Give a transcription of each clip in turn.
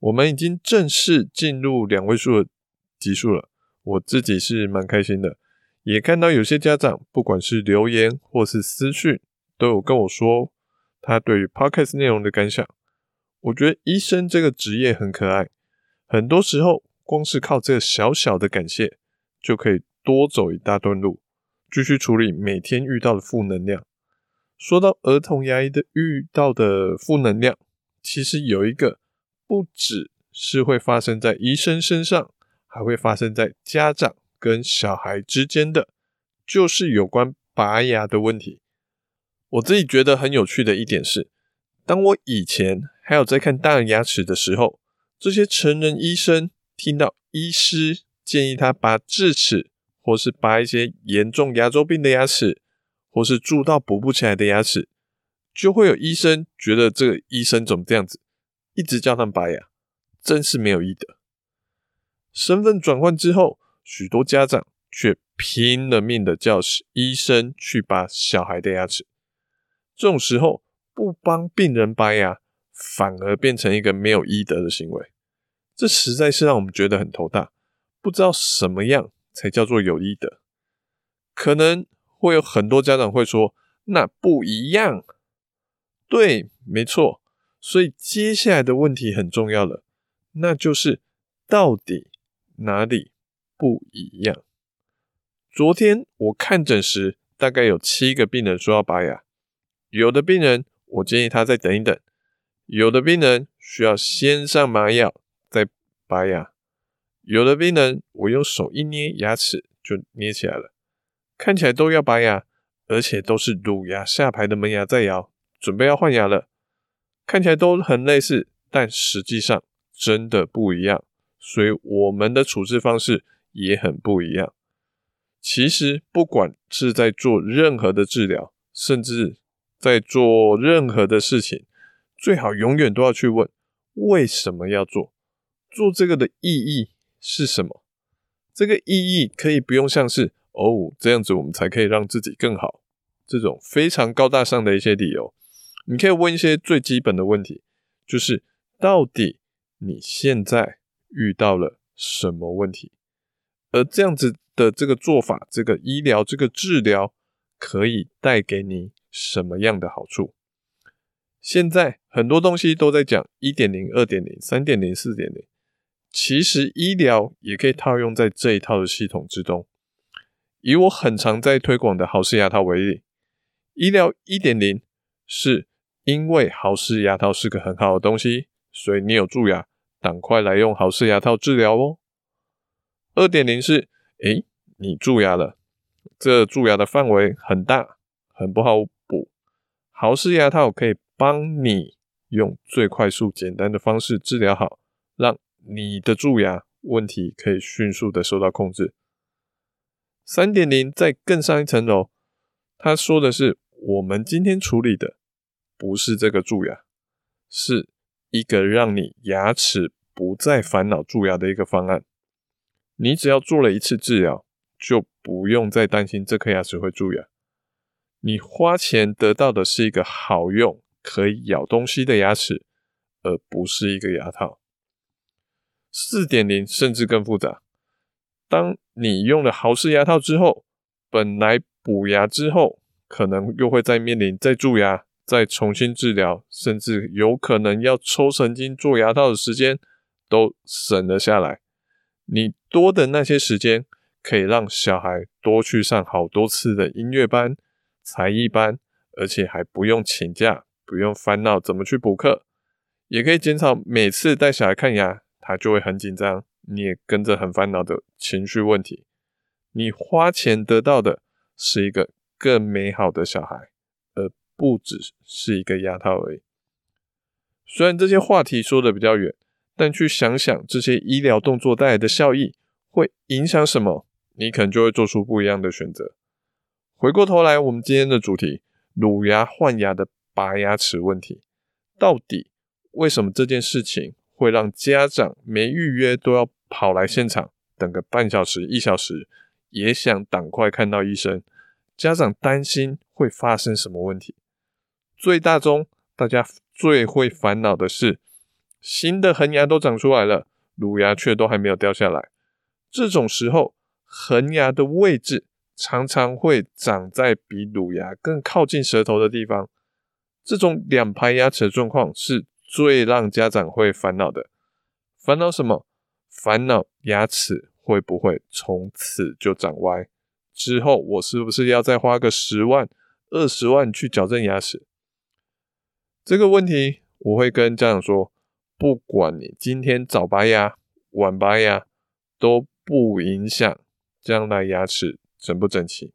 我们已经正式进入两位数的集数了，我自己是蛮开心的。也看到有些家长，不管是留言或是私讯，都有跟我说他对于 Podcast 内容的感想。我觉得医生这个职业很可爱，很多时候光是靠这小小的感谢，就可以多走一大段路，继续处理每天遇到的负能量。说到儿童牙医的遇到的负能量，其实有一个。不只是会发生在医生身上，还会发生在家长跟小孩之间的，就是有关拔牙的问题。我自己觉得很有趣的一点是，当我以前还有在看大人牙齿的时候，这些成人医生听到医师建议他拔智齿，或是拔一些严重牙周病的牙齿，或是蛀到补不起来的牙齿，就会有医生觉得这个医生怎么这样子。一直叫他拔牙，真是没有医德。身份转换之后，许多家长却拼了命的叫医生去拔小孩的牙齿。这种时候，不帮病人拔牙，反而变成一个没有医德的行为。这实在是让我们觉得很头大，不知道什么样才叫做有医德。可能会有很多家长会说：“那不一样。”对，没错。所以接下来的问题很重要了，那就是到底哪里不一样？昨天我看诊时，大概有七个病人说要拔牙，有的病人我建议他再等一等，有的病人需要先上麻药再拔牙，有的病人我用手一捏牙齿就捏起来了，看起来都要拔牙，而且都是乳牙下排的门牙在摇，准备要换牙了。看起来都很类似，但实际上真的不一样，所以我们的处置方式也很不一样。其实，不管是在做任何的治疗，甚至在做任何的事情，最好永远都要去问为什么要做，做这个的意义是什么？这个意义可以不用像是哦，这样子我们才可以让自己更好，这种非常高大上的一些理由。你可以问一些最基本的问题，就是到底你现在遇到了什么问题？而这样子的这个做法，这个医疗，这个治疗，可以带给你什么样的好处？现在很多东西都在讲一点零、二点零、三点零、四点零，其实医疗也可以套用在这一套的系统之中。以我很常在推广的豪氏牙套为例，医疗一点零是。因为豪氏牙套是个很好的东西，所以你有蛀牙，赶快来用豪氏牙套治疗哦。二点零是，诶，你蛀牙了，这蛀牙的范围很大，很不好补。豪氏牙套可以帮你用最快速、简单的方式治疗好，让你的蛀牙问题可以迅速的受到控制。三点零再更上一层楼，他说的是我们今天处理的。不是这个蛀牙，是一个让你牙齿不再烦恼蛀牙的一个方案。你只要做了一次治疗，就不用再担心这颗牙齿会蛀牙。你花钱得到的是一个好用、可以咬东西的牙齿，而不是一个牙套。四点零甚至更复杂。当你用了豪氏牙套之后，本来补牙之后，可能又会再面临再蛀牙。再重新治疗，甚至有可能要抽神经做牙套的时间都省了下来。你多的那些时间，可以让小孩多去上好多次的音乐班、才艺班，而且还不用请假，不用烦恼怎么去补课，也可以减少每次带小孩看牙，他就会很紧张，你也跟着很烦恼的情绪问题。你花钱得到的是一个更美好的小孩。不只是一个牙套而已。虽然这些话题说的比较远，但去想想这些医疗动作带来的效益会影响什么，你可能就会做出不一样的选择。回过头来，我们今天的主题：乳牙换牙的拔牙齿问题，到底为什么这件事情会让家长没预约都要跑来现场等个半小时、一小时，也想赶快看到医生？家长担心会发生什么问题？最大宗，大家最会烦恼的是，新的恒牙都长出来了，乳牙却都还没有掉下来。这种时候，恒牙的位置常常会长在比乳牙更靠近舌头的地方。这种两排牙齿的状况是最让家长会烦恼的。烦恼什么？烦恼牙齿会不会从此就长歪？之后我是不是要再花个十万、二十万去矫正牙齿？这个问题我会跟家长说，不管你今天早拔牙、晚拔牙，都不影响将来牙齿整不整齐。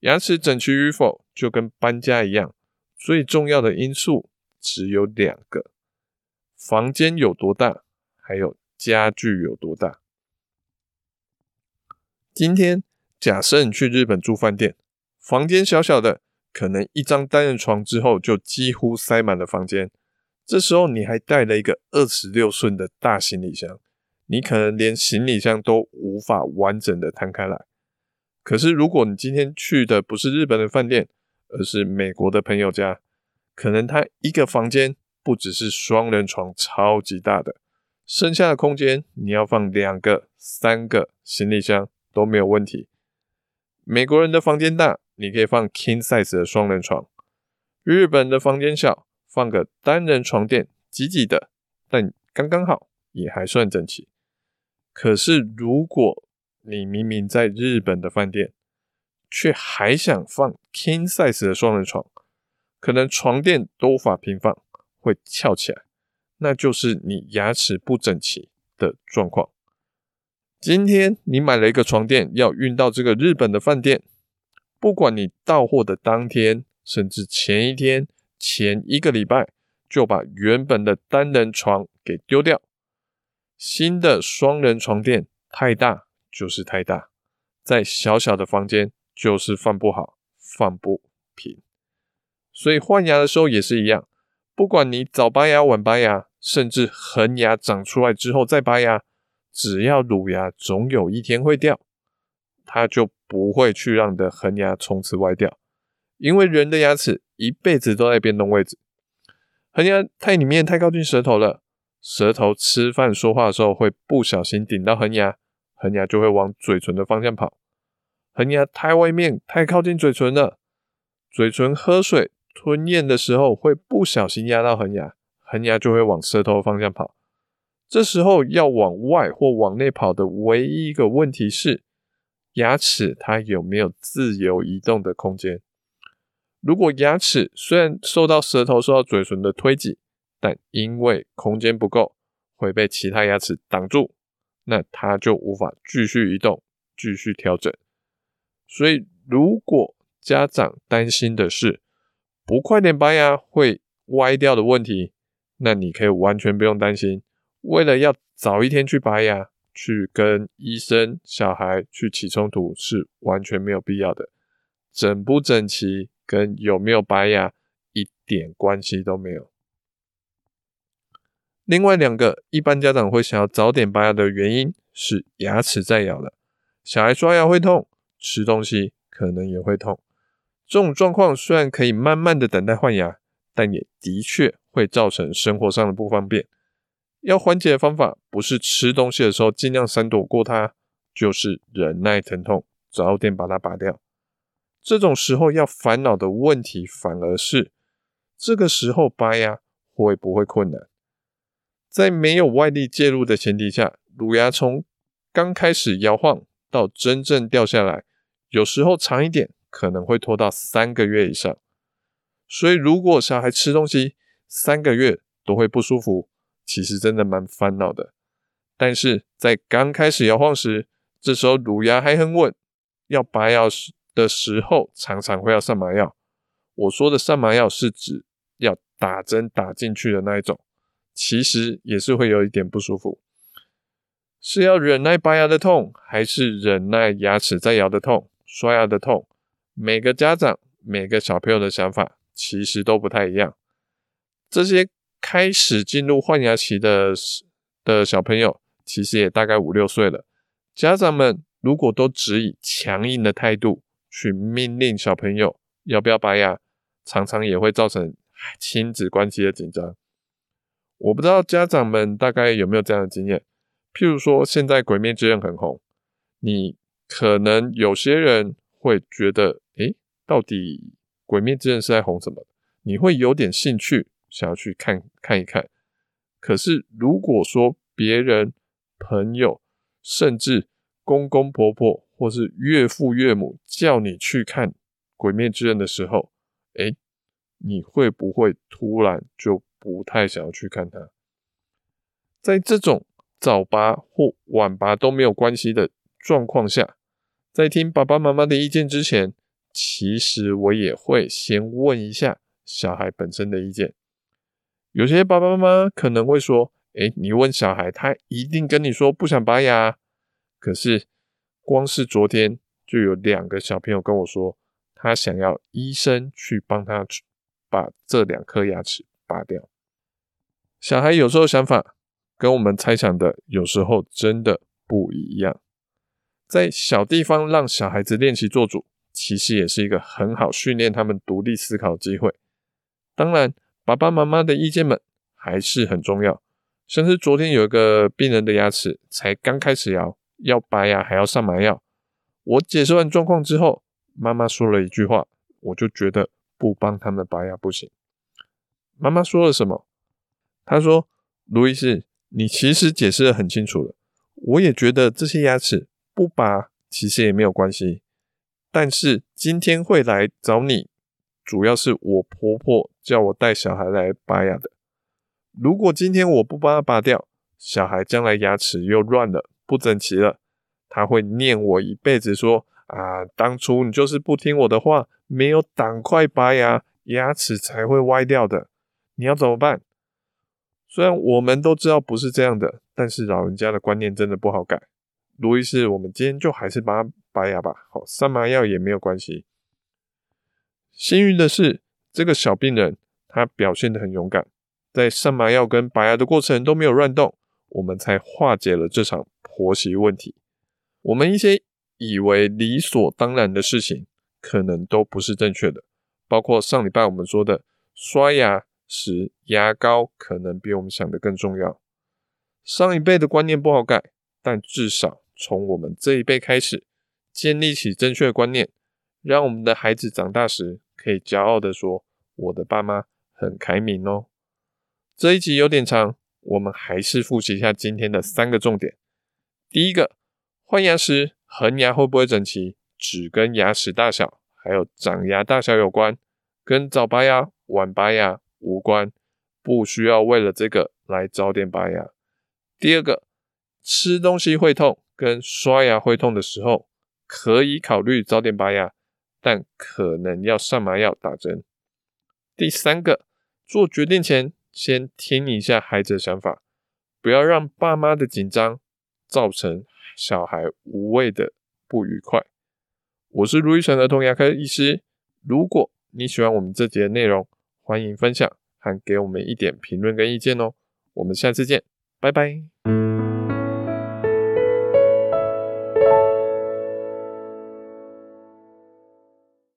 牙齿整齐与否，就跟搬家一样，最重要的因素只有两个：房间有多大，还有家具有多大。今天假设你去日本住饭店，房间小小的。可能一张单人床之后就几乎塞满了房间，这时候你还带了一个二十六寸的大行李箱，你可能连行李箱都无法完整的摊开来。可是如果你今天去的不是日本的饭店，而是美国的朋友家，可能他一个房间不只是双人床超级大的，剩下的空间你要放两个、三个行李箱都没有问题。美国人的房间大。你可以放 king size 的双人床，日本的房间小，放个单人床垫，挤挤的，但刚刚好，也还算整齐。可是如果你明明在日本的饭店，却还想放 king size 的双人床，可能床垫都无法平放，会翘起来，那就是你牙齿不整齐的状况。今天你买了一个床垫，要运到这个日本的饭店。不管你到货的当天，甚至前一天、前一个礼拜，就把原本的单人床给丢掉。新的双人床垫太大就是太大，在小小的房间就是放不好、放不平。所以换牙的时候也是一样，不管你早拔牙、晚拔牙，甚至恒牙长出来之后再拔牙，只要乳牙总有一天会掉。它就不会去让你的恒牙从此歪掉，因为人的牙齿一辈子都在变动位置。恒牙太里面太靠近舌头了，舌头吃饭说话的时候会不小心顶到恒牙，恒牙就会往嘴唇的方向跑。恒牙太外面太靠近嘴唇了，嘴唇喝水吞咽的时候会不小心压到恒牙，恒牙就会往舌头方向跑。这时候要往外或往内跑的唯一一个问题是。牙齿它有没有自由移动的空间？如果牙齿虽然受到舌头、受到嘴唇的推挤，但因为空间不够，会被其他牙齿挡住，那它就无法继续移动、继续调整。所以，如果家长担心的是不快点拔牙会歪掉的问题，那你可以完全不用担心。为了要早一天去拔牙。去跟医生、小孩去起冲突是完全没有必要的，整不整齐跟有没有拔牙一点关系都没有。另外两个一般家长会想要早点拔牙的原因是牙齿在咬了，小孩刷牙会痛，吃东西可能也会痛。这种状况虽然可以慢慢的等待换牙，但也的确会造成生活上的不方便。要缓解的方法不是吃东西的时候尽量闪躲过它，就是忍耐疼痛，早点把它拔掉。这种时候要烦恼的问题反而是，这个时候拔牙会不会困难？在没有外力介入的前提下，乳牙从刚开始摇晃到真正掉下来，有时候长一点可能会拖到三个月以上。所以如果小孩吃东西三个月都会不舒服。其实真的蛮烦恼的，但是在刚开始摇晃时，这时候乳牙还很稳，要拔牙的时候常常会要上麻药。我说的上麻药是指要打针打进去的那一种，其实也是会有一点不舒服。是要忍耐拔牙的痛，还是忍耐牙齿在摇的痛、刷牙的痛？每个家长、每个小朋友的想法其实都不太一样。这些开始进入换牙期的的小朋友，其实也大概五六岁了。家长们如果都只以强硬的态度去命令小朋友要不要拔牙，常常也会造成亲子关系的紧张。我不知道家长们大概有没有这样的经验。譬如说，现在《鬼灭之刃》很红，你可能有些人会觉得，诶，到底《鬼灭之刃》是在红什么？你会有点兴趣，想要去看看一看。可是，如果说别人、朋友，甚至公公婆婆或是岳父岳母叫你去看《鬼灭之刃》的时候，诶，你会不会突然就不太想要去看它？在这种早拔或晚拔都没有关系的状况下，在听爸爸妈妈的意见之前，其实我也会先问一下小孩本身的意见。有些爸爸妈妈可能会说：“诶，你问小孩，他一定跟你说不想拔牙。”可是，光是昨天就有两个小朋友跟我说，他想要医生去帮他把这两颗牙齿拔掉。小孩有时候想法。跟我们猜想的有时候真的不一样。在小地方让小孩子练习做主，其实也是一个很好训练他们独立思考的机会。当然，爸爸妈妈的意见们还是很重要。像是昨天有一个病人的牙齿才刚开始摇，要拔牙还要上麻药。我解释完状况之后，妈妈说了一句话，我就觉得不帮他们拔牙不行。妈妈说了什么？她说：“卢医师。”你其实解释的很清楚了，我也觉得这些牙齿不拔其实也没有关系。但是今天会来找你，主要是我婆婆叫我带小孩来拔牙的。如果今天我不把它拔掉，小孩将来牙齿又乱了，不整齐了，他会念我一辈子说，啊，当初你就是不听我的话，没有赶快拔牙，牙齿才会歪掉的。你要怎么办？虽然我们都知道不是这样的，但是老人家的观念真的不好改。卢医师，我们今天就还是帮他拔牙吧。好，上麻药也没有关系。幸运的是，这个小病人他表现得很勇敢，在上麻药跟拔牙的过程都没有乱动，我们才化解了这场婆媳问题。我们一些以为理所当然的事情，可能都不是正确的，包括上礼拜我们说的刷牙时牙膏可能比我们想的更重要。上一辈的观念不好改，但至少从我们这一辈开始，建立起正确的观念，让我们的孩子长大时可以骄傲地说：“我的爸妈很开明哦。”这一集有点长，我们还是复习一下今天的三个重点。第一个，换牙时恒牙会不会整齐，只跟牙齿大小还有长牙大小有关，跟早拔牙、晚拔牙无关，不需要为了这个来早点拔牙。第二个，吃东西会痛跟刷牙会痛的时候，可以考虑早点拔牙，但可能要上麻药打针。第三个，做决定前先听一下孩子的想法，不要让爸妈的紧张造成小孩无谓的不愉快。我是卢玉成儿童牙科医师，如果你喜欢我们这节的内容，欢迎分享和给我们一点评论跟意见哦，我们下次见，拜拜。